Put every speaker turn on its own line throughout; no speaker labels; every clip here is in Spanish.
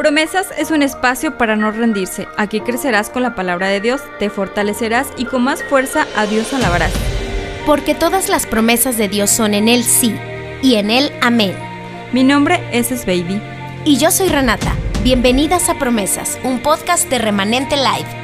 Promesas es un espacio para no rendirse. Aquí crecerás con la palabra de Dios, te fortalecerás y con más fuerza a Dios alabarás.
Porque todas las promesas de Dios son en Él sí y en Él amén.
Mi nombre es Baby.
Y yo soy Renata. Bienvenidas a Promesas, un podcast de Remanente Live.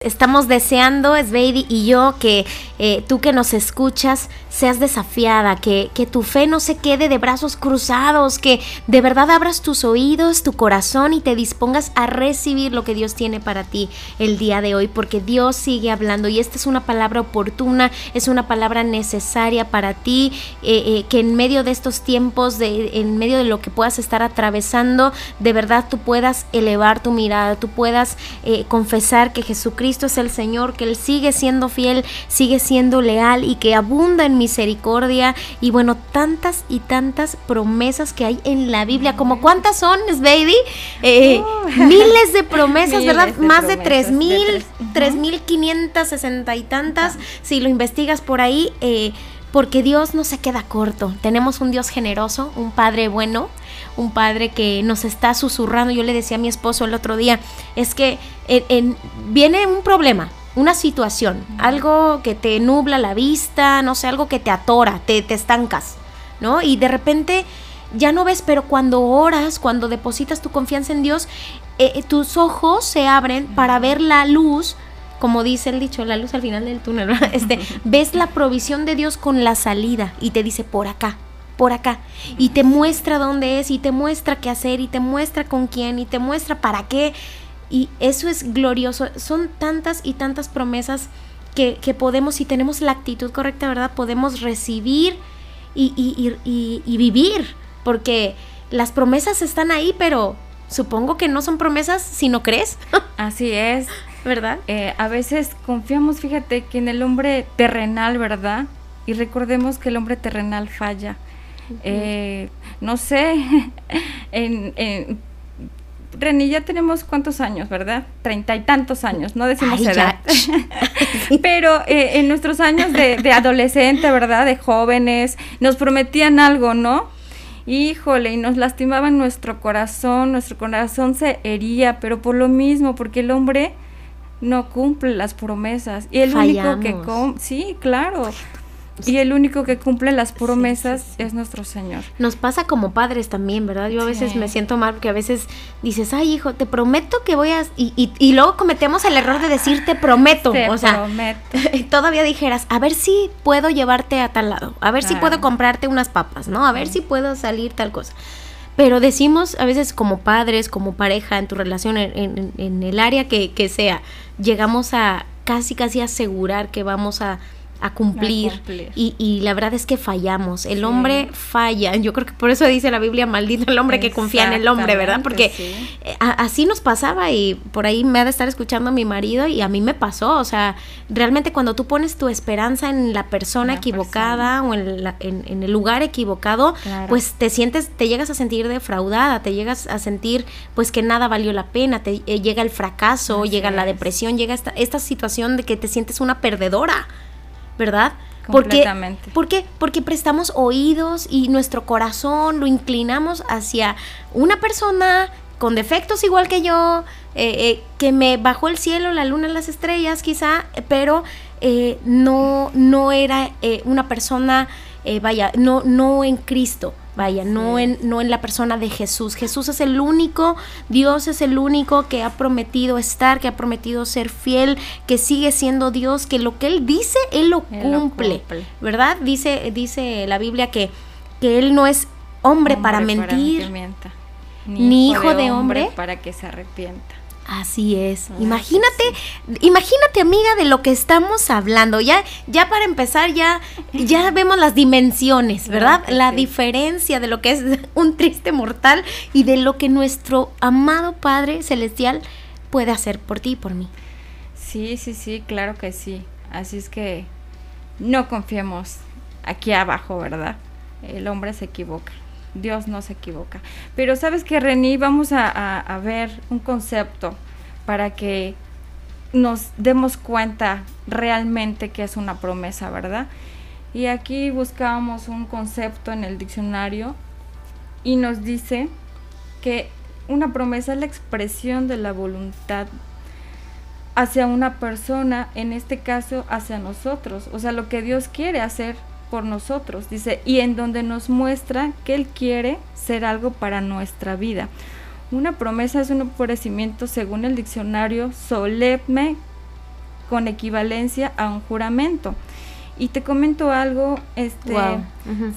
Estamos deseando, Sveidi y yo, que eh, tú que nos escuchas seas desafiada, que, que, tu fe no se quede de brazos cruzados, que de verdad abras tus oídos, tu corazón y te dispongas a recibir lo que Dios tiene para ti el día de hoy, porque Dios sigue hablando y esta es una palabra oportuna, es una palabra necesaria para ti, eh, eh, que en medio de estos tiempos, de, en medio de lo que puedas estar atravesando, de verdad tú puedas elevar tu mirada, tú puedas confesar que Jesucristo es el Señor, que Él sigue siendo fiel, sigue siendo leal y que abunda en misericordia y bueno, tantas y tantas promesas que hay en la Biblia, como cuántas son, baby, eh, miles de promesas, ¿verdad? Más de tres mil, tres mil quinientas sesenta y tantas, si lo investigas por ahí, eh, porque Dios no se queda corto. Tenemos un Dios generoso, un Padre bueno, un Padre que nos está susurrando. Yo le decía a mi esposo el otro día, es que viene un problema, una situación, algo que te nubla la vista, no sé, algo que te atora, te, te estancas, ¿no? Y de repente ya no ves, pero cuando oras, cuando depositas tu confianza en Dios, eh, eh, tus ojos se abren para ver la luz, como dice el dicho, la luz al final del túnel, Este, ves la provisión de Dios con la salida y te dice por acá, por acá, y te muestra dónde es, y te muestra qué hacer, y te muestra con quién, y te muestra para qué. Y eso es glorioso. Son tantas y tantas promesas que, podemos, si tenemos la actitud correcta, ¿verdad? Podemos recibir y, y, vivir. Porque las promesas están ahí, pero supongo que no son promesas si no crees.
Así es. ¿Verdad? Eh, a veces confiamos, fíjate, que en el hombre terrenal, ¿verdad? Y recordemos que el hombre terrenal falla. Eh, no sé, en, Reni, ya tenemos cuántos años, ¿verdad? Treinta y tantos años, no decimos edad. Pero eh, en nuestros años de, de, adolescente, ¿verdad? De jóvenes, nos prometían algo, ¿no? Híjole, y nos lastimaban nuestro corazón, nuestro corazón se hería, pero por lo mismo, porque el hombre no cumple las promesas. Y el único que... Sí, claro. Y el único que cumple las promesas es nuestro Señor.
Nos pasa como padres también, ¿verdad? Yo a veces me siento mal porque a veces dices, ay hijo, te prometo que voy a... Y, y, luego cometemos el error de decir, te prometo. o sea, todavía dijeras, a ver si puedo llevarte a tal lado, a ver si puedo comprarte unas papas, ¿no? A ver si puedo salir tal cosa. Pero decimos a veces como padres, como pareja, en tu relación, en, en el área que, que sea, llegamos a casi, casi asegurar que vamos a a cumplir. Y, la verdad es que fallamos. El hombre falla. Yo creo que por eso dice la Biblia, maldito el hombre que confía en el hombre, ¿verdad? Porque eh, así nos pasaba y por ahí me ha de estar escuchando mi marido y a mí me pasó. O sea, realmente cuando tú pones tu esperanza en la persona equivocada o en, en, el lugar equivocado, pues te sientes, te llegas a sentir defraudada, te llegas a sentir pues que nada valió la pena, te eh, llega el fracaso, llega la depresión, llega esta, esta situación de que te sientes una perdedora. ¿Verdad?
Completamente.
¿Por qué? Porque prestamos oídos y nuestro corazón lo inclinamos hacia una persona con defectos igual que yo, eh, eh, que me bajó el cielo, la luna, las estrellas quizá, pero eh, no, no era una persona, vaya, no, no en Cristo. Vaya, no, en, no en la persona de Jesús. Jesús es el único, Dios es el único que ha prometido estar, que ha prometido ser fiel, que sigue siendo Dios, que lo que Él dice, Él lo, cumple, ¿verdad? Dice, dice la Biblia que, que Él no es hombre, para mentir,
ni, hijo de hombre para que se arrepienta.
Así es. imagínate, imagínate amiga de lo que estamos hablando. Ya, ya para empezar ya, ya vemos las dimensiones, ¿verdad? La diferencia de lo que es un triste mortal y de lo que nuestro amado Padre Celestial puede hacer por ti y por mí.
Sí, sí, sí, claro que sí. Así es que no confiemos aquí abajo, ¿verdad? El hombre se equivoca. Dios no se equivoca. Pero sabes que Reni, vamos a, ver un concepto para que nos demos cuenta realmente que es una promesa, ¿verdad? Y aquí buscábamos un concepto en el diccionario y nos dice que una promesa es la expresión de la voluntad hacia una persona, en este caso hacia nosotros, o sea, lo que Dios quiere hacer por nosotros, dice, y en donde nos muestra que Él quiere ser algo para nuestra vida. Una promesa es un ofrecimiento, según el diccionario, solemne con equivalencia a un juramento. Y te comento algo, este,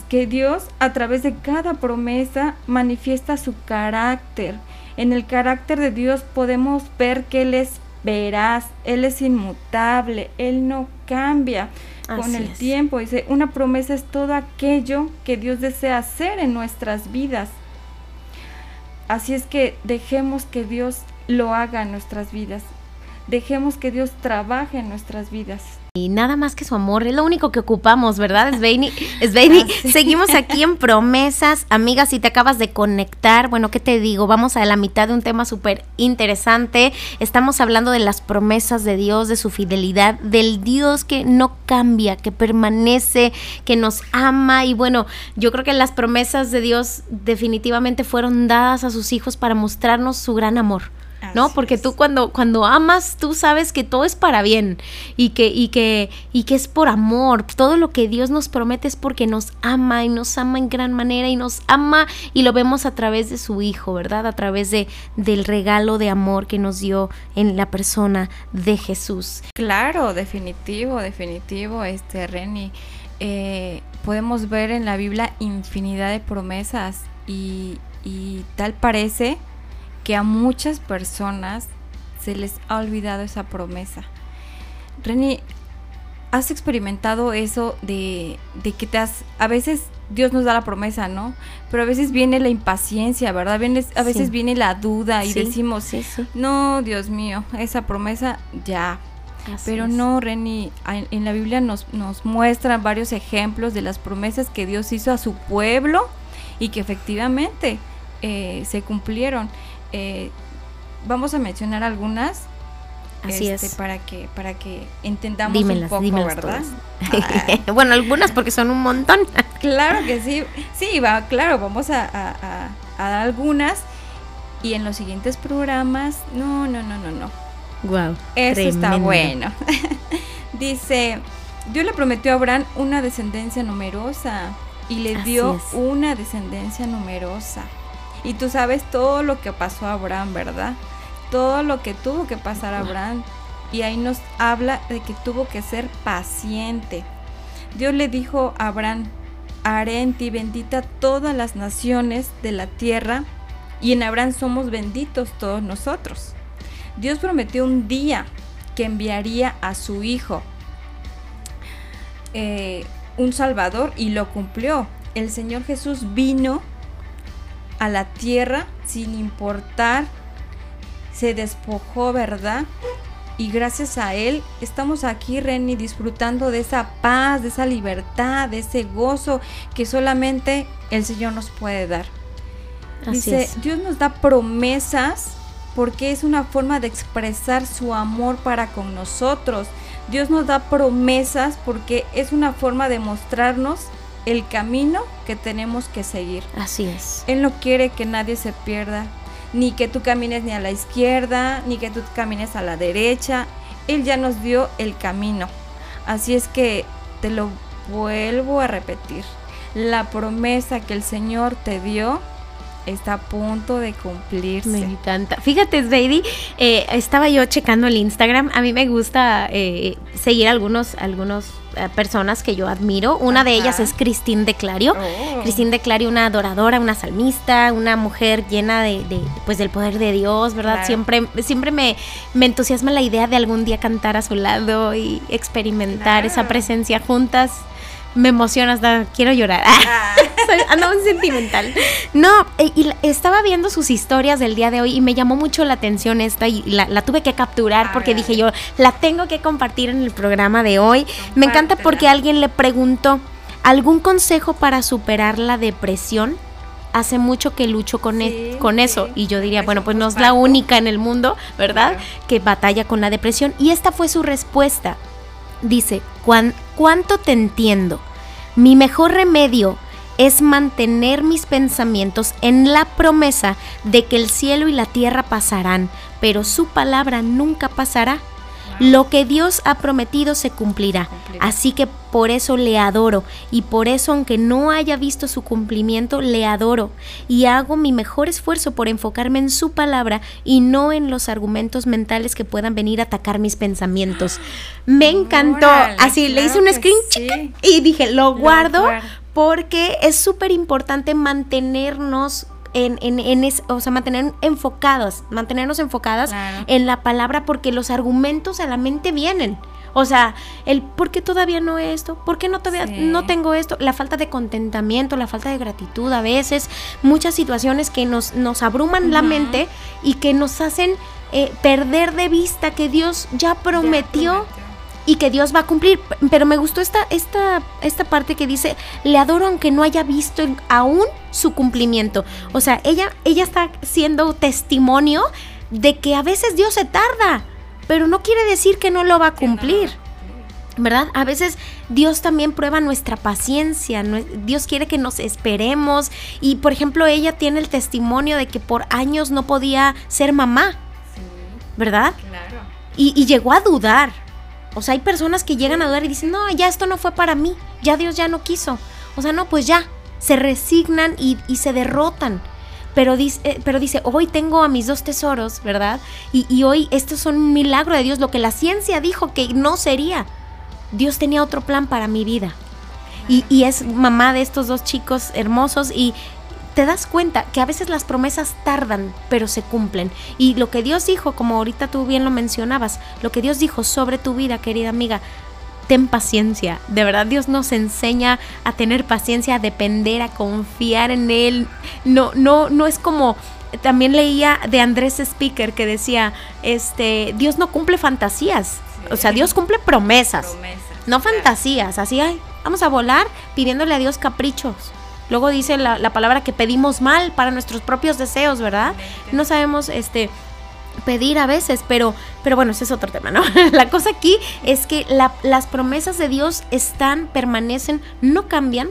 que Dios a través de cada promesa manifiesta su carácter. En el carácter de Dios podemos ver que Él es veraz, Él es inmutable, Él no cambia con el tiempo. Dice, una promesa es todo aquello que Dios desea hacer en nuestras vidas. Así es que dejemos que Dios lo haga en nuestras vidas. Dejemos que Dios trabaje en nuestras vidas.
Y nada más que su amor, es lo único que ocupamos, ¿verdad, Sveini? Sveini, seguimos aquí en promesas. Amigas, si te acabas de conectar, bueno, ¿qué te digo? Vamos a la mitad de un tema súper interesante. Estamos hablando de las promesas de Dios, de su fidelidad, del Dios que no cambia, que permanece, que nos ama. Y bueno, yo creo que las promesas de Dios definitivamente fueron dadas a sus hijos para mostrarnos su gran amor. ¿No? Porque tú cuando, cuando amas, tú sabes que todo es para bien y que, y, que, y que es por amor. Todo lo que Dios nos promete es porque nos ama y nos ama en gran manera y nos ama y lo vemos a través de su Hijo, ¿verdad? A través de, del regalo de amor que nos dio en la persona de Jesús.
Claro, definitivo, definitivo, este Reni. Eh, podemos ver en la Biblia infinidad de promesas y, y tal parece que a muchas personas se les ha olvidado esa promesa. Reni, ¿has experimentado eso de, de, que te has... A veces Dios nos da la promesa, ¿no? Pero a veces viene la impaciencia, ¿verdad? Viene, a veces viene la duda y decimos, sí, no, Dios mío, esa promesa ya. Pero no, Reni, en la Biblia nos, nos muestran varios ejemplos de las promesas que Dios hizo a su pueblo y que efectivamente eh, se cumplieron. Eh, vamos a mencionar algunas.
Así este, es.
Para que, para que entendamos un poco, ¿verdad?
Ah. bueno, algunas porque son un montón.
claro que sí. Sí, va, claro, vamos a, a, dar algunas. Y en los siguientes programas, no, no, no, no, no.
Wow.
Eso está bueno. Dice, Dios le prometió a Abraham una descendencia numerosa y le dio una descendencia numerosa. Y tú sabes todo lo que pasó a Abraham, ¿verdad? Todo lo que tuvo que pasar a Abraham. Y ahí nos habla de que tuvo que ser paciente. Dios le dijo a Abraham, haré en ti bendita todas las naciones de la tierra, y en Abraham somos benditos todos nosotros. Dios prometió un día que enviaría a su hijo, eh, un Salvador, y lo cumplió. El Señor Jesús vino a la tierra sin importar, se despojó, ¿verdad? Y gracias a Él estamos aquí, Reni, disfrutando de esa paz, de esa libertad, de ese gozo que solamente el Señor nos puede dar. Dice, Dios nos da promesas porque es una forma de expresar su amor para con nosotros. Dios nos da promesas porque es una forma de mostrarnos el camino que tenemos que seguir.
Así es.
Él no quiere que nadie se pierda, ni que tú camines ni a la izquierda, ni que tú camines a la derecha. Él ya nos dio el camino. Así es que te lo vuelvo a repetir. La promesa que el Señor te dio está a punto de cumplirse.
Me encanta. Fíjate, Zadie, eh, estaba yo checando el Instagram. A mí me gusta eh, seguir algunos, algunos eh, personas que yo admiro. Una de ellas es Christine de Clario. Oh. Christine de Clario, una adoradora, una salmista, una mujer llena de, pues del poder de Dios, ¿verdad? Siempre, siempre me, me, entusiasma la idea de algún día cantar a su lado y experimentar esa presencia juntas me emociona hasta quiero llorar. Ah. Ando un sentimental. No, eh, y estaba viendo sus historias del día de hoy y me llamó mucho la atención esta y la, tuve que capturar porque dije yo, la tengo que compartir en el programa de hoy. Me encanta porque alguien le preguntó, ¿algún consejo para superar la depresión? Hace mucho que lucho con, e-, con eso y yo diría, bueno, pues no es la única en el mundo, ¿verdad? Que batalla con la depresión. Y esta fue su respuesta. Dice, ¿cuánto te entiendo? Mi mejor remedio es mantener mis pensamientos en la promesa de que el cielo y la tierra pasarán, pero su palabra nunca pasará. Lo que Dios ha prometido se cumplirá. Así que por eso le adoro. Y por eso, aunque no haya visto su cumplimiento, le adoro. Y hago mi mejor esfuerzo por enfocarme en su palabra y no en los argumentos mentales que puedan venir a atacar mis pensamientos. Me encantó. Así le hice un screen y dije, lo guardo porque es súper importante mantenernos en, en, en o sea, mantener enfocados, mantenernos enfocadas en la palabra porque los argumentos a la mente vienen. O sea, el por qué todavía no esto, por qué no todavía no tengo esto, la falta de contentamiento, la falta de gratitud a veces, muchas situaciones que nos, nos abruman la mente y que nos hacen eh, perder de vista que Dios ya prometió y que Dios va a cumplir. Pero me gustó esta, esta, esta parte que dice, le adoro aunque no haya visto aún su cumplimiento. O sea, ella, ella está siendo testimonio de que a veces Dios se tarda, pero no quiere decir que no lo va a cumplir. ¿Verdad? A veces Dios también prueba nuestra paciencia, Dios quiere que nos esperemos y por ejemplo ella tiene el testimonio de que por años no podía ser mamá, ¿verdad? Claro. Y, y llegó a dudar, o sea, hay personas que llegan a dudar y dicen, no, ya esto no fue para mí, ya Dios ya no quiso. O sea, no, pues ya, se resignan y, se derrotan. Pero dice, eh, pero dice, hoy tengo a mis dos tesoros, ¿verdad? Y, hoy esto es un milagro de Dios, lo que la ciencia dijo que no sería. Dios tenía otro plan para mi vida. Y, es mamá de estos dos chicos hermosos y, te das cuenta que a veces las promesas tardan, pero se cumplen. Y lo que Dios dijo, como ahorita tú bien lo mencionabas, lo que Dios dijo sobre tu vida, querida amiga, ten paciencia. De verdad Dios nos enseña a tener paciencia, a depender, a confiar en Él. No, no, no es como también leía de Andrés Speaker que decía, este, Dios no cumple fantasías. O sea, Dios cumple promesas, no fantasías. Así, ay, vamos a volar pidiéndole a Dios caprichos. Luego dice la, palabra que pedimos mal para nuestros propios deseos, ¿verdad? No sabemos este pedir a veces, pero, pero bueno, ese es otro tema, ¿no? la cosa aquí es que las promesas de Dios están, permanecen, no cambian,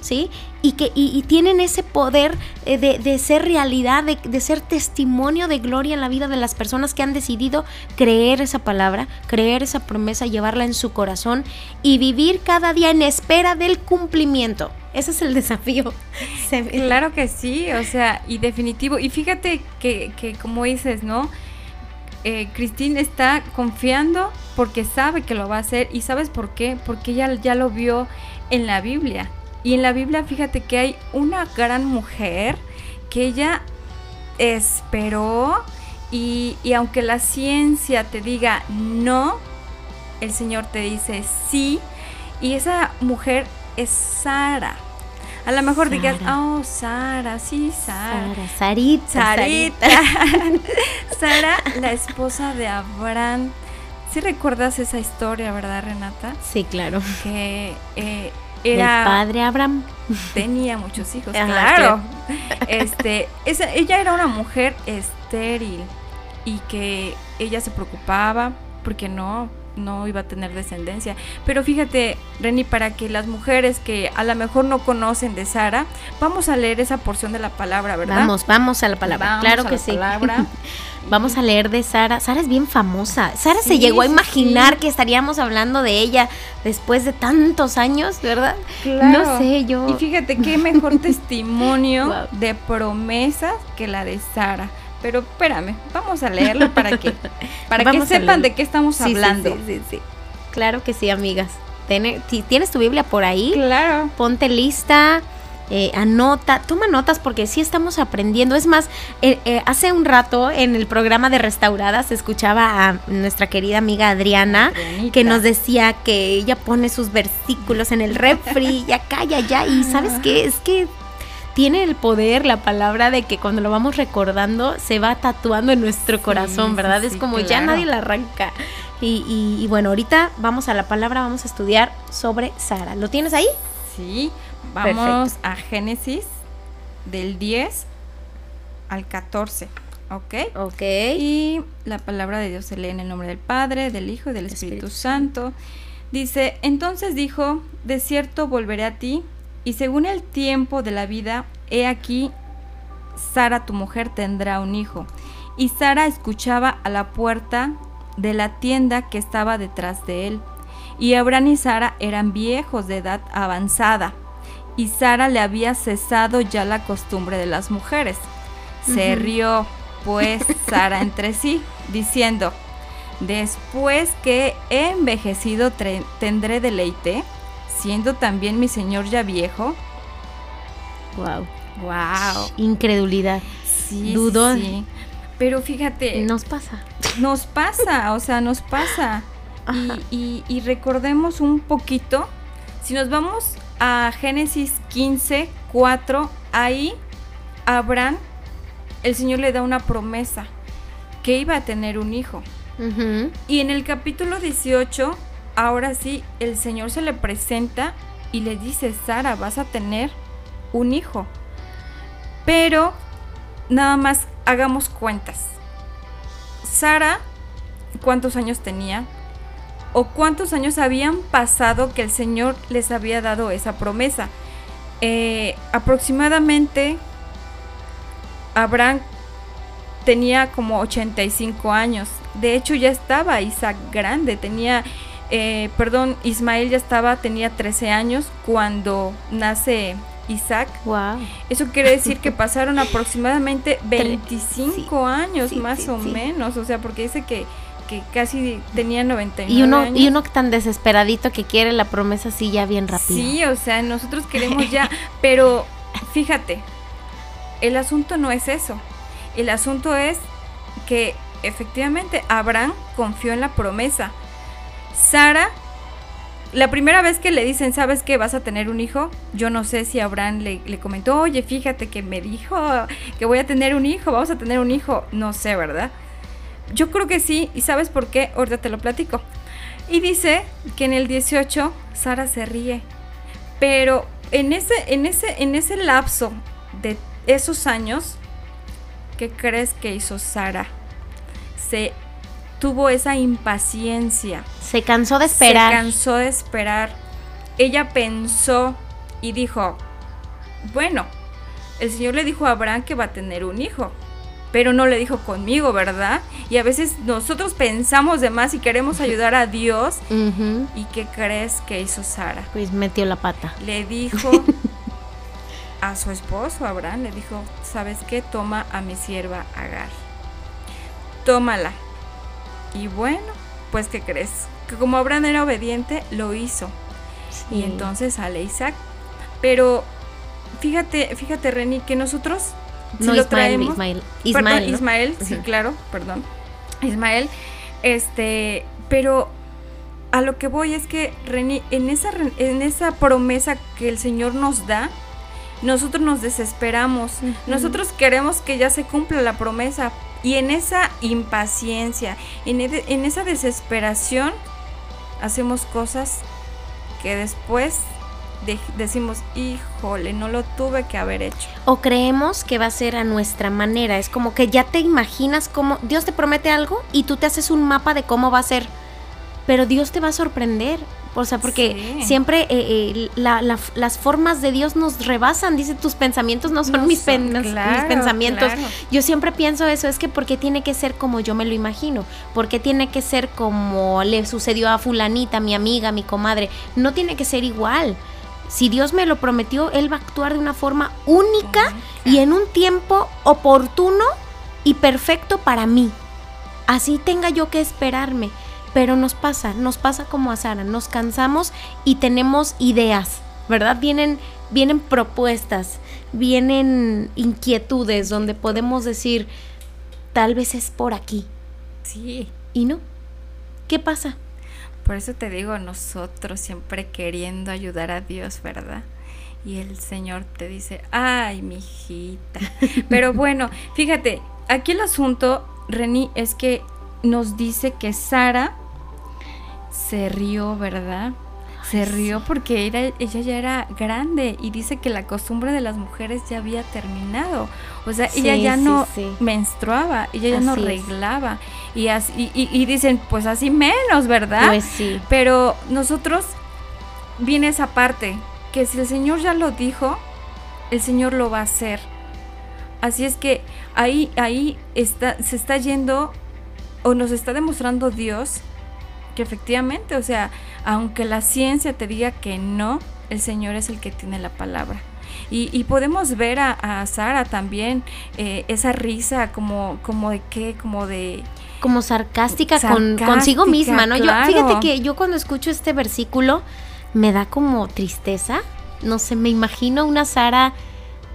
¿sí? Y que y, tienen ese poder eh, de, ser realidad, de, de, ser testimonio de gloria en la vida de las personas que han decidido creer esa palabra, creer esa promesa, llevarla en su corazón y vivir cada día en espera del cumplimiento. Ese es el desafío.
Claro que sí, o sea, y definitivo. Y fíjate que, que como dices, ¿no? Eh, Cristina está confiando porque sabe que lo va a hacer. ¿Y sabes por qué? Porque ella ya lo vio en la Biblia. Y en la Biblia, fíjate que hay una gran mujer que ella esperó y, y aunque la ciencia te diga no, el Señor te dice sí. Y esa mujer es Sara. A lo mejor digas, oh, Sara, sí, Sara.
Sara, Sarita.
Sarita. Sara, la esposa de Abraham. ¿Sí recuerdas esa historia, verdad, Renata?
Sí, claro.
Que eh, era...
El padre Abraham.
Tenía muchos hijos, claro. Este, esa, ella era una mujer estéril y que ella se preocupaba porque no no iba a tener descendencia. Pero fíjate, Reni, para que las mujeres que a lo mejor no conocen de Sara, vamos a leer esa porción de la palabra, ¿verdad?
Vamos, vamos a la palabra. claro que sí. vamos a leer de Sara. Sara es bien famosa. Sara se llegó a imaginar que estaríamos hablando de ella después de tantos años, ¿verdad? No sé, yo.
Y fíjate qué mejor testimonio de promesas que la de Sara. Pero espérame, vamos a leerlo para que, para que sepan de qué estamos hablando.
Sí, sí, Claro que sí, amigas. si tienes tu Biblia por ahí,
claro.
ponte lista. Eh, anota, toma notas porque sí estamos aprendiendo. Es más, eh, eh, hace un rato en el programa de Restauradas escuchaba a nuestra querida amiga Adriana que nos decía que ella pone sus versículos en el refri y acá y allá. Y sabes qué, es que tiene el poder la palabra de que cuando lo vamos recordando se va tatuando en nuestro corazón, ¿verdad? es como ya nadie la arranca. Y, bueno, ahorita vamos a la palabra, vamos a estudiar sobre Sara. ¿Lo tienes ahí?
Sí, vamos a Génesis del 10 al 14. ¿Ok?
Ok.
Y la palabra de Dios se lee en el nombre del Padre, del Hijo y del Espíritu, Santo. Dice, entonces dijo, de cierto volveré a ti, y según el tiempo de la vida, he aquí, Sara tu mujer tendrá un hijo. Y Sara escuchaba a la puerta de la tienda que estaba detrás de él. Y Abraham y Sara eran viejos de edad avanzada, y Sara le había cesado ya la costumbre de las mujeres. Se rió, pues, Sara entre sí, diciendo, Después que he envejecido tendré deleite, siendo también mi señor ya viejo.
Wow.
Wow.
Incredulidad.
Sí. Sí. Pero fíjate.
Nos pasa.
Nos pasa, o sea, nos pasa. Y, y, recordemos un poquito, si nos vamos a Génesis 15, 4, ahí Abraham, el Señor le da una promesa, que iba a tener un hijo. Y en el capítulo 18, ahora sí, el Señor se le presenta y le dice, Sara, vas a tener un hijo. Pero nada más hagamos cuentas. Sara, ¿cuántos años tenía? ¿O cuántos años habían pasado que el Señor les había dado esa promesa? Eh, aproximadamente Abraham tenía como 85 años. De hecho ya estaba Isaac grande, tenía, eh, perdón, Ismael ya estaba, tenía 13 años cuando nace Isaac.
Wow.
Eso quiere decir que pasaron aproximadamente 25 años más o menos, o sea, porque dice que, que casi tenía 99
y uno,
años.
Y uno tan desesperadito que quiere la promesa así ya bien rápido.
Sí, o sea, nosotros queremos ya, pero fíjate, el asunto no es eso. El asunto es que efectivamente Abraham confió en la promesa. Sara, la primera vez que le dicen, ¿sabes que vas a tener un hijo? Yo no sé si Abraham le, comentó, oye, fíjate que me dijo que voy a tener un hijo, vamos a tener un hijo. No sé, ¿verdad? Yo creo que sí, y ¿sabes por qué? Ahorita te lo platico. Y dice que en el 18 Sara se ríe. Pero en ese, en ese, en ese lapso de esos años, ¿qué crees que hizo Sara? Se tuvo esa impaciencia.
Se cansó de esperar.
Se cansó de esperar. Ella pensó y dijo, bueno, el Señor le dijo a Abraham que va a tener un hijo, pero no le dijo conmigo, ¿verdad? Y a veces nosotros pensamos de más y queremos ayudar a Dios. ¿Y qué crees que hizo Sara?
Pues metió la pata.
Le dijo, a su esposo Abraham le dijo, ¿sabes qué? Toma a mi sierva Agar. Tómala. Y bueno, pues ¿qué crees? Que como Abraham era obediente, lo hizo. Y entonces sale Isaac. Pero fíjate, fíjate Reni, que nosotros
si no, lo traemos, Ismael,
Ismael, Ismael sí, claro, perdón. Ismael, este, pero a lo que voy es que Reni, en esa, en esa promesa que el Señor nos da, nosotros nos desesperamos, nosotros queremos que ya se cumpla la promesa y en esa impaciencia, en, en esa desesperación, hacemos cosas que después decimos, híjole, no lo tuve que haber hecho.
O creemos que va a ser a nuestra manera. Es como que ya te imaginas cómo Dios te promete algo y tú te haces un mapa de cómo va a ser. Pero Dios te va a sorprender. O sea, porque siempre eh, eh, las formas de Dios nos rebasan. Dice, tus pensamientos no son, mis, pensamientos. Yo siempre pienso eso, es que porque tiene que ser como yo me lo imagino, porque tiene que ser como le sucedió a fulanita, mi amiga, mi comadre. No tiene que ser igual. Si Dios me lo prometió, Él va a actuar de una forma única y en un tiempo oportuno y perfecto para mí. Así tenga yo que esperarme. Pero nos pasa, nos pasa como a Sara, nos cansamos y tenemos ideas, ¿verdad? Vienen, vienen propuestas, vienen inquietudes donde podemos decir, tal vez es por aquí.
Sí.
¿Y no? ¿Qué pasa?
Por eso te digo, nosotros siempre queriendo ayudar a Dios, ¿verdad? Y el Señor te dice, ay, mi hijita. Pero bueno, fíjate, aquí el asunto, Reni, es que nos dice que Sara se rió, ¿verdad? se rió porque era, ella ya era grande y dice que la costumbre de las mujeres ya había terminado. O sea, ella ya no menstruaba, ella ya no arreglaba. Y, así, y, dicen, pues así menos, ¿verdad?
Pues sí.
Pero nosotros viene esa parte, que si el Señor ya lo dijo, el Señor lo va a hacer. Así es que ahí, ahí está, se está yendo o nos está demostrando Dios que efectivamente, o sea, aunque la ciencia te diga que no, el Señor es el que tiene la palabra. Y, podemos ver a, Sara también eh, esa risa como, como de qué, como de...
Como sarcástica, con, consigo misma, ¿no? Yo, fíjate que yo cuando escucho este versículo me da como tristeza. No sé, me imagino una Sara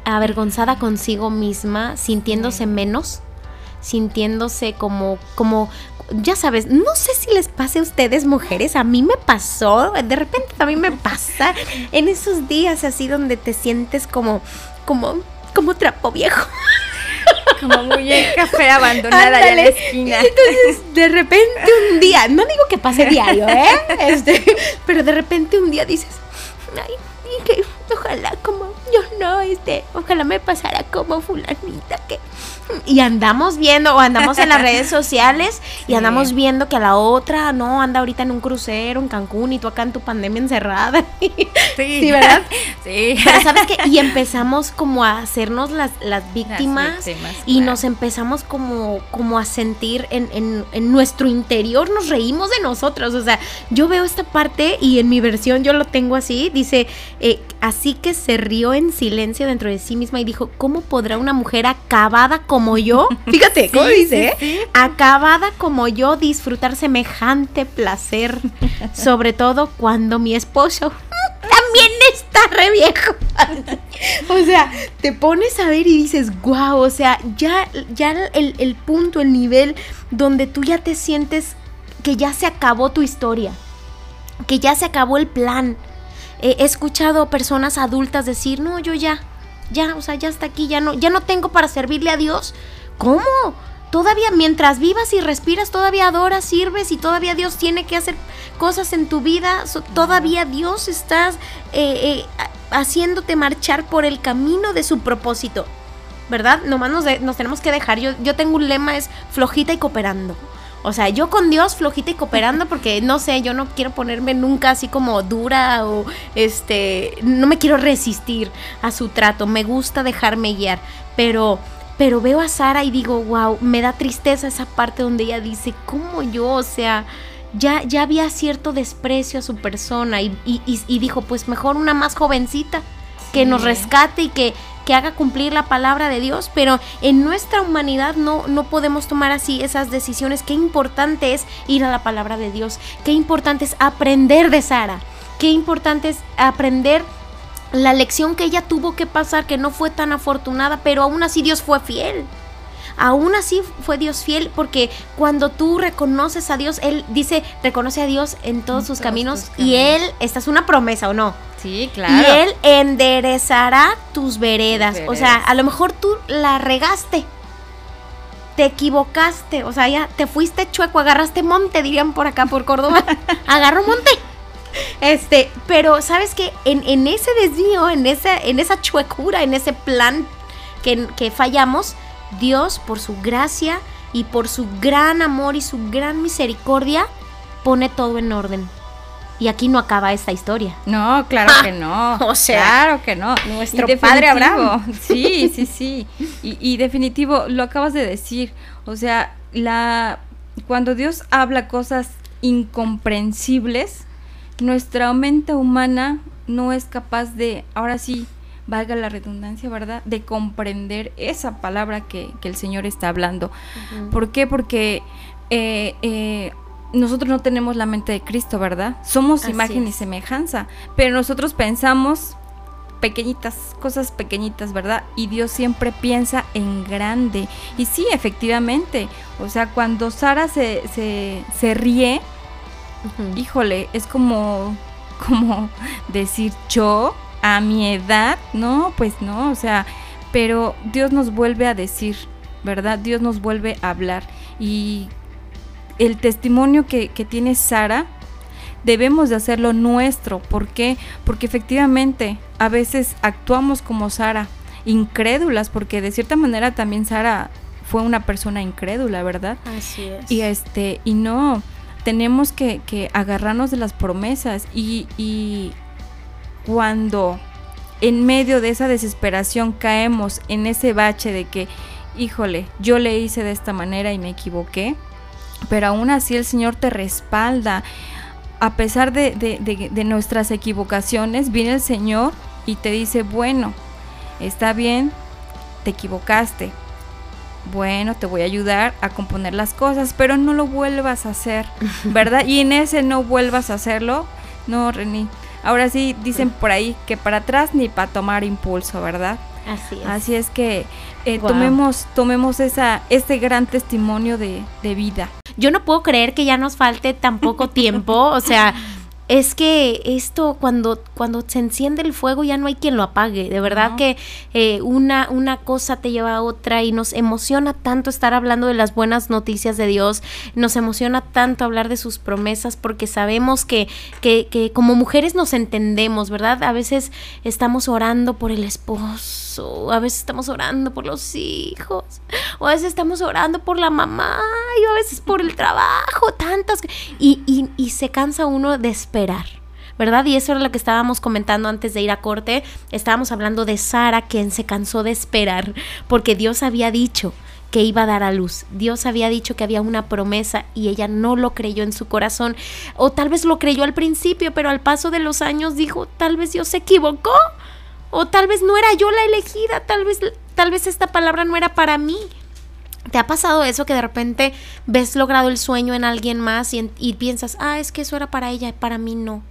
avergonzada consigo misma, sintiéndose menos, sintiéndose como, como, ya sabes, no sé si les pase a ustedes mujeres, a mí me pasó, de repente también me pasa en esos días así donde te sientes como, como, como trapo viejo.
Como muy en café abandonada en la esquina.
Entonces, de repente un día, no digo que pase diario, ¿eh? Este, pero de repente un día dices, ay, que ojalá como yo no, este, ojalá me pasara como fulanita que y andamos viendo o andamos en las redes sociales y andamos viendo que a la otra no anda ahorita en un crucero en Cancún y tú acá en tu pandemia encerrada.
Sí,
¿verdad?
Sí.
Pero sabes que y empezamos como a hacernos las, las víctimas, y nos empezamos como, como a sentir en, en, nuestro interior, nos reímos de nosotros. O sea, yo veo esta parte y en mi versión yo lo tengo así, dice, eh, así que se rió en silencio dentro de sí misma y dijo, ¿cómo podrá una mujer acabada con como yo, fíjate, ¿cómo dice? Acabada como yo disfrutar semejante placer, sobre todo cuando mi esposo también está re viejo. o sea, te pones a ver y dices, wow, o sea, ya, ya el, el punto, el nivel donde tú ya te sientes que ya se acabó tu historia, que ya se acabó el plan. he escuchado personas adultas decir, no, yo ya, ya, o sea, ya está aquí, ya no, ya no tengo para servirle a Dios. ¿Cómo? Todavía mientras vivas y respiras, todavía adoras, sirves y todavía Dios tiene que hacer cosas en tu vida, todavía Dios está eh, eh, haciéndote marchar por el camino de su propósito. ¿Verdad? Nomás nos, nos tenemos que dejar. Yo, yo tengo un lema, es flojita y cooperando. O sea, yo con Dios flojita y cooperando porque no sé, yo no quiero ponerme nunca así como dura o este, no me quiero resistir a su trato, me gusta dejarme guiar, pero pero veo a Sara y digo, wow, me da tristeza esa parte donde ella dice, ¿cómo yo? O sea, ya, ya había cierto desprecio a su persona y, y dijo, pues mejor una más jovencita que nos rescate y que que haga cumplir la palabra de Dios, pero en nuestra humanidad no, no podemos tomar así esas decisiones. Qué importante es ir a la palabra de Dios, qué importante es aprender de Sara, qué importante es aprender la lección que ella tuvo que pasar, que no fue tan afortunada, pero aún así Dios fue fiel. Aún así fue Dios fiel porque cuando tú reconoces a Dios, Él dice, reconoce a Dios en todos sus caminos, y Él, esta es una promesa o no,
Sí, claro.
Y Él enderezará tus veredas. O sea, a lo mejor tú la regaste. Te equivocaste. O sea, ya te fuiste chueco, agarraste monte, dirían por acá, por Córdoba. Agarró monte. Este, pero sabes que en, en, ese desvío, en esa, en esa chuecura, en ese plan que, que fallamos, Dios, por su gracia y por su gran amor y su gran misericordia, pone todo en orden. Y aquí no acaba esta historia.
No, claro que no.
O sea,
claro que no.
Nuestro padre Abraham.
Sí, sí, sí. Y, y, definitivo, lo acabas de decir. O sea, la cuando Dios habla cosas incomprensibles, nuestra mente humana no es capaz de, ahora sí, valga la redundancia, ¿verdad? De comprender esa palabra que, que el Señor está hablando. ¿Por qué? Porque eh, eh, nosotros no tenemos la mente de Cristo, ¿verdad? Somos imagen y semejanza, pero nosotros pensamos pequeñitas, cosas pequeñitas, ¿verdad? Y Dios siempre piensa en grande. Y sí, efectivamente, o sea, cuando Sara se, se, ríe, híjole, es como, como decir yo a mi edad, no, pues no, o sea, pero Dios nos vuelve a decir, ¿verdad? Dios nos vuelve a hablar. Y el testimonio que, tiene Sara debemos de hacerlo nuestro. ¿Por qué? Porque efectivamente a veces actuamos como Sara, incrédulas, porque de cierta manera también Sara fue una persona incrédula, ¿verdad?
Así es.
Y este, y no, tenemos que, agarrarnos de las promesas y, y cuando en medio de esa desesperación caemos en ese bache de que, híjole, yo le hice de esta manera y me equivoqué, pero aún así el Señor te respalda. A pesar de, nuestras equivocaciones, viene el Señor y te dice, bueno, está bien, te equivocaste. Bueno, te voy a ayudar a componer las cosas, pero no lo vuelvas a hacer, ¿verdad? Y en ese no vuelvas a hacerlo, no, Reni. Ahora sí dicen por ahí que para atrás ni para tomar impulso, ¿verdad?
Así es.
Así es que eh, tomemos, tomemos esa, ese gran testimonio de, de vida.
Yo no puedo creer que ya nos falte tan poco tiempo, o sea, es que esto cuando, cuando se enciende el fuego ya no hay quien lo apague. De verdad que eh, una, una cosa te lleva a otra y nos emociona tanto estar hablando de las buenas noticias de Dios, nos emociona tanto hablar de sus promesas porque sabemos que, que, que como mujeres nos entendemos, ¿verdad? A veces estamos orando por el esposo, a veces estamos orando por los hijos, o a veces estamos orando por la mamá a veces por el trabajo, tantas... Y, y, y se cansa uno de esperar. ¿verdad? Y eso era lo que estábamos comentando antes de ir a corte. Estábamos hablando de Sara, quien se cansó de esperar, porque Dios había dicho que iba a dar a luz. Dios había dicho que había una promesa y ella no lo creyó en su corazón. O tal vez lo creyó al principio, pero al paso de los años dijo, tal vez Dios se equivocó. O tal vez no era yo la elegida, tal vez, tal vez esta palabra no era para mí. ¿Te ha pasado eso que de repente ves logrado el sueño en alguien más y, piensas, ah, es que eso era para ella, para mí no?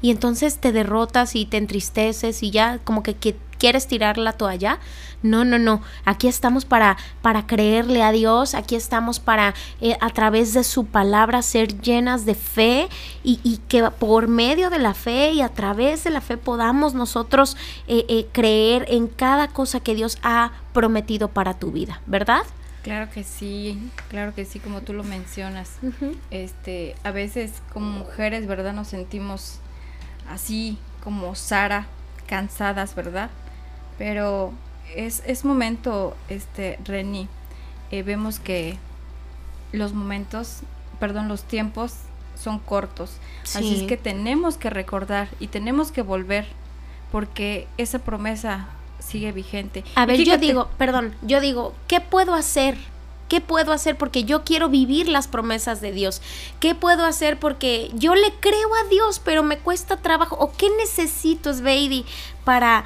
Y entonces te derrotas y te entristeces y ya como que, quieres tirar la toalla. No, no, no. Aquí estamos para, para creerle a Dios. Aquí estamos para, eh, a través de su palabra, ser llenas de fe y, y, que por medio de la fe y a través de la fe podamos nosotros eh, eh, creer en cada cosa que Dios ha prometido para tu vida, ¿verdad?
Claro que sí, claro que sí, como tú lo mencionas. Este, a veces como mujeres, ¿verdad? Nos sentimos así como Sara, cansadas, ¿verdad? Pero es, es momento, este, Reni, eh, vemos que los momentos, perdón, los tiempos son cortos. Así es que tenemos que recordar y tenemos que volver porque esa promesa sigue vigente.
A ver, yo digo, perdón, yo digo, ¿qué puedo hacer? ¿Qué puedo hacer porque yo quiero vivir las promesas de Dios? ¿Qué puedo hacer porque yo le creo a Dios, pero me cuesta trabajo? ¿O qué necesito, Sveidi, para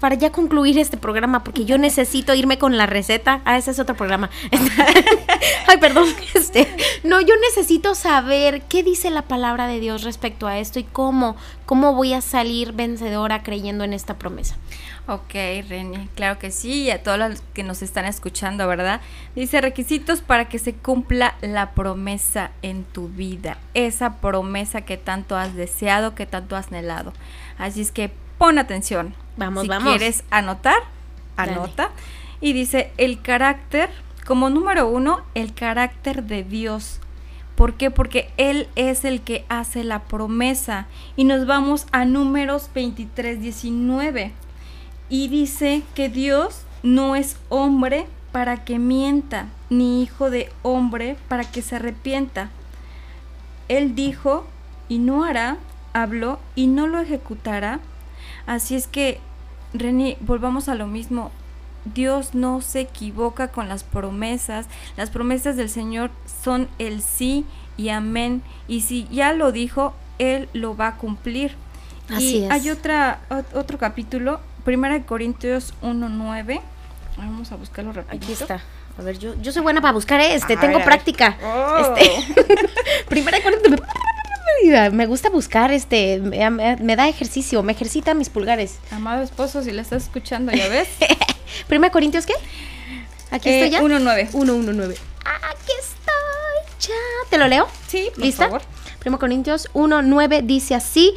para ya concluir este programa, porque yo necesito irme con la receta. Ah, ese es otro programa. Ay, perdón. Este, no, yo necesito saber qué dice la palabra de Dios respecto a esto y cómo, cómo voy a salir vencedora creyendo en esta promesa.
Ok, Reni, claro que sí, y a todos los que nos están escuchando, ¿verdad? Dice requisitos para que se cumpla la promesa en tu vida, esa promesa que tanto has deseado, que tanto has anhelado. Así es que pon atención.
Vamos,
si
vamos.
quieres anotar, anota. Y dice el carácter, como número uno, el carácter de Dios. ¿Por qué? Porque Él es el que hace la promesa. Y nos vamos a números 23, 19. Y dice que Dios no es hombre para que mienta, ni hijo de hombre para que se arrepienta. Él dijo y no hará, habló y no lo ejecutará. Así es que, Reni, volvamos a lo mismo. Dios no se equivoca con las promesas. Las promesas del Señor son el sí y amén. Y si ya lo dijo, Él lo va a cumplir.
Así
y hay otra, otro capítulo, Primera de Corintios 1.9. Vamos a buscarlo rápido.
Aquí está. A ver, yo, yo soy buena para buscar este, tengo práctica.
Oh.
Este, primera de Corintios me gusta buscar, este, me, da ejercicio, me ejercita mis pulgares.
Amado esposo, si la estás escuchando, ¿ya ves?
¿Primera Corintios qué?
Aquí estoy ya.
1.9. 1.1.9. Aquí estoy ya. ¿Te lo leo?
Sí,
por ¿Lista? favor. Primera Corintios 1.9 dice así,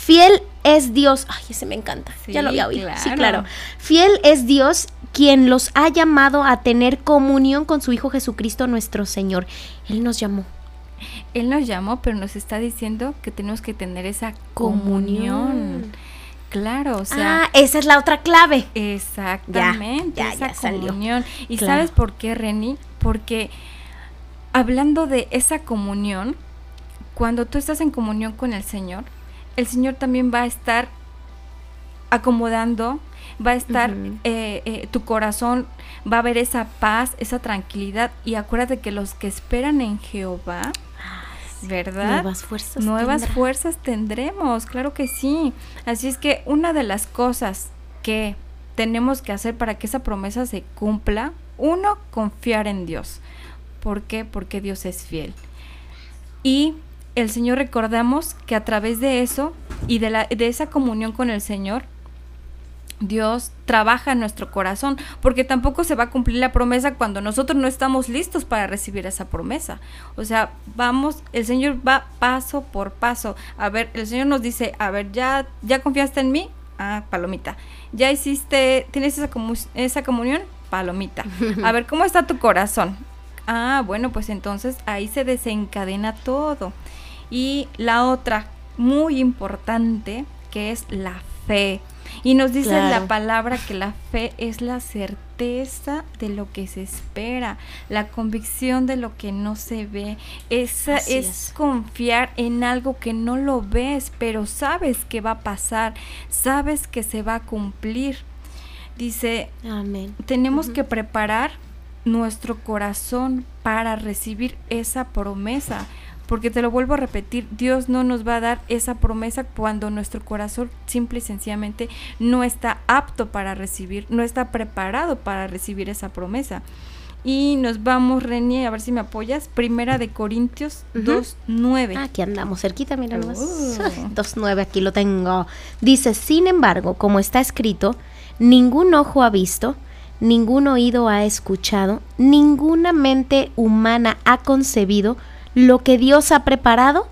fiel es Dios. Ay, ese me encanta. ya lo había oído. Sí, claro. Fiel es Dios quien los ha llamado a tener comunión con su Hijo Jesucristo nuestro Señor. Él nos llamó
Él nos llamó, pero nos está diciendo que tenemos que tener esa comunión. Claro, o sea.
Ah, esa es la otra clave.
Exactamente, esa comunión. ¿Y sabes por qué, Reni? Porque hablando de esa comunión, cuando tú estás en comunión con el Señor, el Señor también va a estar acomodando, va a estar eh, eh, tu corazón, va a haber esa paz, esa tranquilidad. Y acuérdate que los que esperan en Jehová, ¿verdad?
Nuevas fuerzas.
Nuevas fuerzas tendremos, claro que sí. Así es que una de las cosas que tenemos que hacer para que esa promesa se cumpla, uno, confiar en Dios. ¿Por qué? Porque Dios es fiel. Y el Señor recordamos que a través de eso y de, la, de esa comunión con el Señor, Dios trabaja en nuestro corazón, porque tampoco se va a cumplir la promesa cuando nosotros no estamos listos para recibir esa promesa. O sea, vamos, el Señor va paso por paso. A ver, el Señor nos dice, a ver, ya, ya confiaste en mí, ah, palomita. Ya hiciste, tienes esa, esa comunión, palomita. A ver, ¿cómo está tu corazón? Ah, bueno, pues entonces ahí se desencadena todo. Y la otra, muy importante, que es la fe. Y nos dice la palabra que la fe es la certeza de lo que se espera, la convicción de lo que no se ve. Esa es, confiar en algo que no lo ves, pero sabes que va a pasar, sabes que se va a cumplir. Dice, Amén. tenemos que preparar nuestro corazón para recibir esa promesa. Porque te lo vuelvo a repetir, Dios no nos va a dar esa promesa cuando nuestro corazón simple y sencillamente no está apto para recibir, no está preparado para recibir esa promesa. Y nos vamos, Reni, a ver si me apoyas. Primera de Corintios 2.9.
Ah, aquí andamos cerquita, mira uh. 2.9, aquí lo tengo. Dice, sin embargo, como está escrito, ningún ojo ha visto, ningún oído ha escuchado, ninguna mente humana ha concebido lo que Dios ha preparado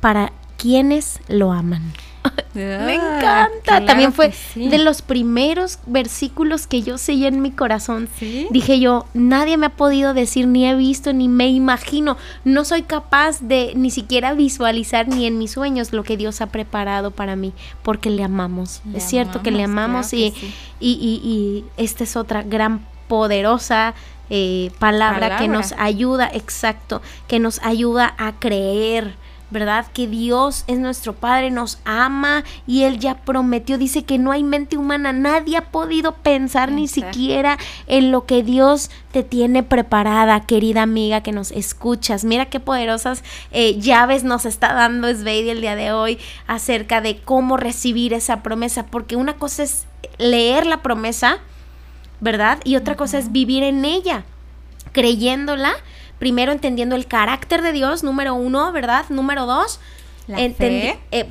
para quienes lo aman. Me ah, encanta. También fue de los primeros versículos que yo seguí en mi corazón. Dije yo, nadie me ha podido decir, ni he visto, ni me imagino. No soy capaz de ni siquiera visualizar ni en mis sueños lo que Dios ha preparado para mí, porque le amamos. es cierto que le amamos y, y, y, esta es otra gran poderosa eh, palabra, que nos ayuda, exacto, que nos ayuda a creer, ¿verdad? Que Dios es nuestro Padre, nos ama y Él ya prometió, dice que no hay mente humana, nadie ha podido pensar ni siquiera en lo que Dios te tiene preparada, querida amiga que nos escuchas. Mira qué poderosas eh, llaves nos está dando Sveidi el día de hoy acerca de cómo recibir esa promesa, porque una cosa es leer la promesa, ¿verdad? Y otra cosa es vivir en ella, creyéndola, primero entendiendo el carácter de Dios, número uno, ¿verdad? Número dos,
la fe.
Eh,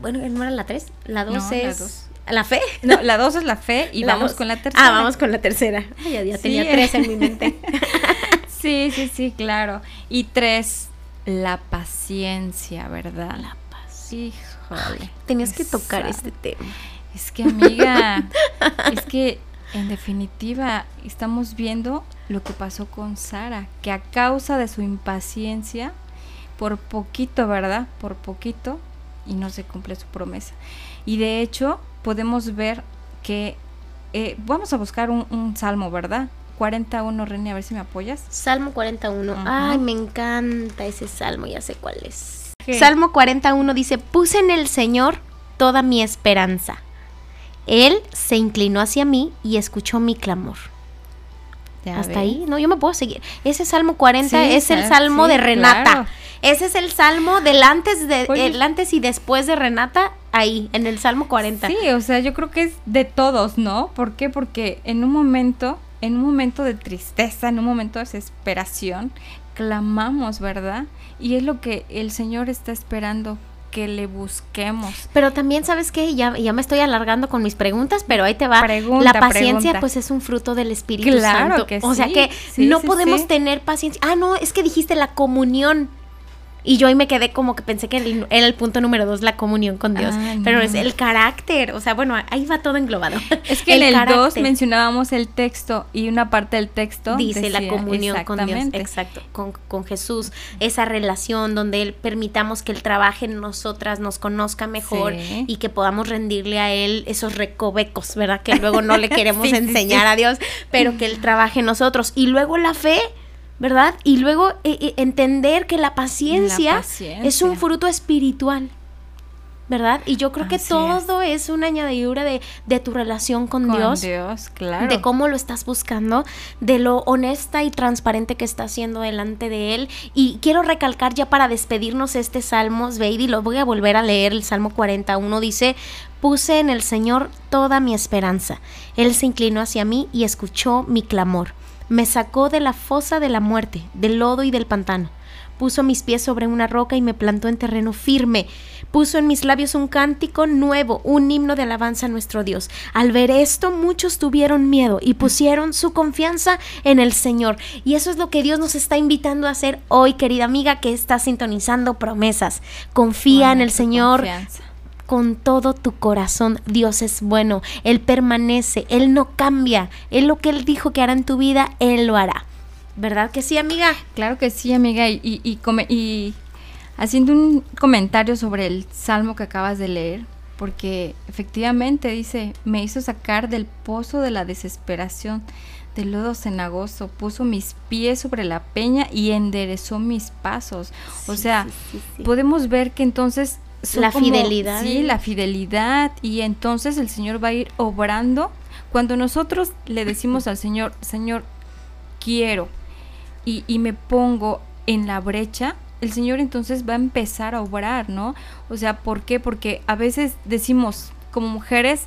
bueno, ¿no era la tres? La dos es... La, fe?
No, la dos es la fe y vamos con la tercera.
Ah, vamos con la tercera. Ay, ya, tenía tres en mi mente.
sí, sí, sí, claro. Y tres, la paciencia, ¿verdad?
La paciencia. Híjole. Tenías que tocar este tema.
Es que, amiga, es que en definitiva, estamos viendo lo que pasó con Sara, que a causa de su impaciencia, por poquito, ¿verdad? Por poquito, y no se cumple su promesa. Y de hecho, podemos ver que, eh, vamos a buscar un, salmo, ¿verdad? 41, René, a ver si me apoyas.
Salmo 41. Ay, me encanta ese salmo, ya sé cuál es. Salmo 41 dice, puse en el Señor toda mi esperanza. Él se inclinó hacia mí y escuchó mi clamor. Hasta ahí, no, yo me puedo seguir. Ese Salmo 40 es el Salmo de Renata. Ese es el Salmo del antes, de, el antes y después de Renata, ahí, en el Salmo 40.
Sí, o sea, yo creo que es de todos, ¿no? ¿Por qué? Porque en un momento, en un momento de tristeza, en un momento de desesperación, clamamos, ¿verdad? Y es lo que el Señor está esperando que le busquemos.
Pero también, ¿sabes qué? Ya, ya me estoy alargando con mis preguntas, pero ahí te va. la paciencia, pues es un fruto del Espíritu claro Santo. Que o sea que no podemos tener paciencia. Ah, no, es que dijiste la comunión. Y yo ahí me quedé como que pensé que era el punto número dos, la comunión con Dios. Pero es el carácter, o sea, bueno, ahí va todo englobado.
Es que en el 2 mencionábamos el texto y una parte del texto
dice la comunión con Dios. Exacto, con, con, Jesús. Esa relación donde Él permitamos que Él trabaje en nosotras, nos conozca mejor y que podamos rendirle a Él esos recovecos, ¿verdad? Que luego no le queremos enseñar a Dios, pero que Él trabaje en nosotros. Y luego la fe ¿verdad? Y luego eh, eh, entender que la paciencia, es un fruto espiritual. ¿verdad? Y yo creo que todo es. una añadidura de, de tu relación con, Dios.
Dios, claro.
De cómo lo estás buscando, de lo honesta y transparente que estás haciendo delante de Él. Y quiero recalcar ya para despedirnos este Salmo, Beidi, lo voy a volver a leer, el Salmo 41 dice, puse en el Señor toda mi esperanza. Él se inclinó hacia mí y escuchó mi clamor me sacó de la fosa de la muerte, del lodo y del pantano. Puso mis pies sobre una roca y me plantó en terreno firme. Puso en mis labios un cántico nuevo, un himno de alabanza a nuestro Dios. Al ver esto, muchos tuvieron miedo y pusieron su confianza en el Señor. Y eso es lo que Dios nos está invitando a hacer hoy, querida amiga, que está sintonizando promesas. Confía en el Señor con todo tu corazón. Dios es bueno, Él permanece, Él no cambia. Él lo que Él dijo que hará en tu vida, Él lo hará. ¿Verdad que sí, amiga?
Claro que sí, amiga. Y, y, y haciendo un comentario sobre el salmo que acabas de leer, porque efectivamente dice, me hizo sacar del pozo de la desesperación, del lodo cenagoso, puso mis pies sobre la peña y enderezó mis pasos. o sea, podemos ver que entonces
la fidelidad.
Sí, la fidelidad. Y entonces el Señor va a ir obrando. Cuando nosotros le decimos al Señor, Señor, quiero, y, y me pongo en la brecha, el Señor entonces va a empezar a obrar, ¿no? O sea, ¿por qué? Porque a veces decimos como mujeres,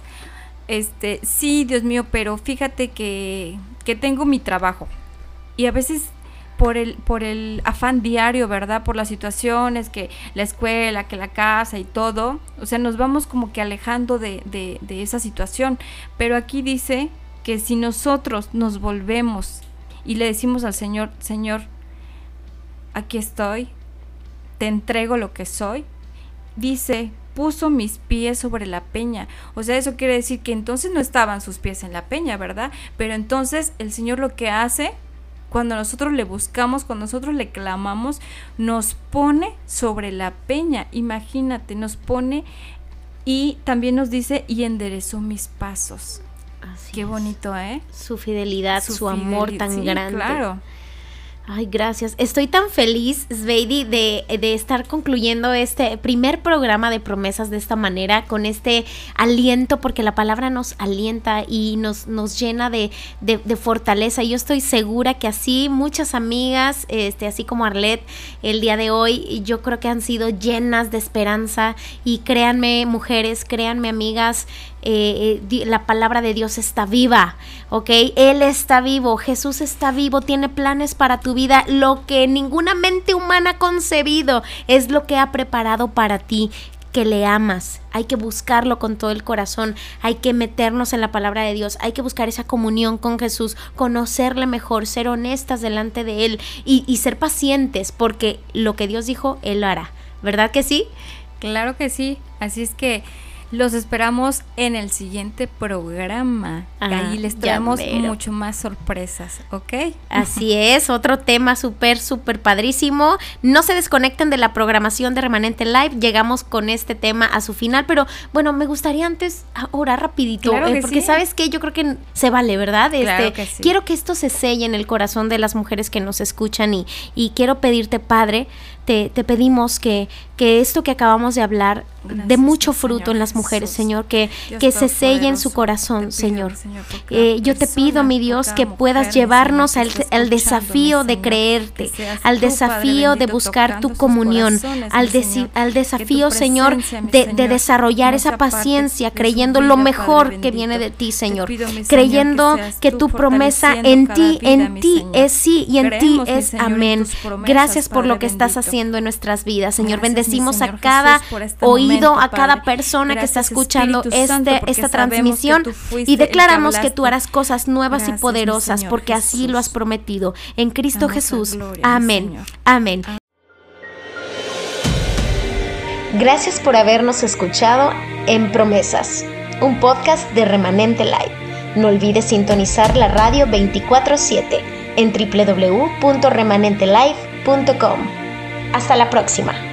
este, sí, Dios mío, pero fíjate que, que tengo mi trabajo. Y a veces por el, por el afán diario, ¿verdad? Por las situaciones, que la escuela, que la casa y todo. O sea, nos vamos como que alejando de, de, de esa situación. Pero aquí dice que si nosotros nos volvemos y le decimos al Señor, Señor, aquí estoy, te entrego lo que soy, dice, puso mis pies sobre la peña. O sea, eso quiere decir que entonces no estaban sus pies en la peña, ¿verdad? Pero entonces el Señor lo que hace cuando nosotros le buscamos, cuando nosotros le clamamos, nos pone sobre la peña. Imagínate, nos pone y también nos dice, y enderezó mis pasos. Qué bonito, ¿eh?
Su fidelidad, su, amor tan grande.
Claro.
Ay, gracias. Estoy tan feliz, Sveidi, de, de, estar concluyendo este primer programa de promesas de esta manera, con este aliento, porque la palabra nos alienta y nos, nos llena de, de, de fortaleza. Yo estoy segura que así muchas amigas, este, así como Arlet, el día de hoy, yo creo que han sido llenas de esperanza. Y créanme, mujeres, créanme, amigas, eh, eh, la palabra de Dios está viva, ¿ok? Él está vivo, Jesús está vivo, tiene planes para tu vida. Lo que ninguna mente humana ha concebido es lo que ha preparado para ti que le amas, hay que buscarlo con todo el corazón, hay que meternos en la palabra de Dios, hay que buscar esa comunión con Jesús, conocerle mejor, ser honestas delante de Él y, y ser pacientes, porque lo que Dios dijo, Él lo hará, ¿verdad que sí?
Claro que sí, así es que los esperamos en el siguiente programa. ahí les traemos mucho más sorpresas, ¿ok?
Así es, otro tema súper, súper padrísimo. No se desconecten de la programación de Remanente Live. Llegamos con este tema a su final, pero bueno, me gustaría antes orar rapidito, eh, porque sabes que yo creo que se vale, ¿verdad?
Este,
Quiero que esto se selle en el corazón de las mujeres que nos escuchan y, y quiero pedirte, Padre, te, te pedimos que, que esto que acabamos de hablar de mucho fruto en las mujeres, Señor, que, que se selle en su corazón, Señor. Eh, yo te pido, mi Dios, que puedas llevarnos al, desafío de creerte, al desafío de buscar tu comunión, al, al desafío, Señor, de, de desarrollar esa paciencia, creyendo lo mejor que viene de ti, Señor, creyendo que tu promesa en ti, en ti es sí y en ti es amén. Gracias por lo que estás haciendo en nuestras vidas. Señor, bendecimos a cada este oído, a cada persona que está escuchando este, esta transmisión y declaramos que, tú harás cosas nuevas y poderosas porque así lo has prometido. En Cristo Jesús. Amén. Amén. Gracias por habernos escuchado en Promesas, un podcast de Remanente Live. No olvides sintonizar la radio 24/7 en www.remanentelife.com. Hasta la próxima.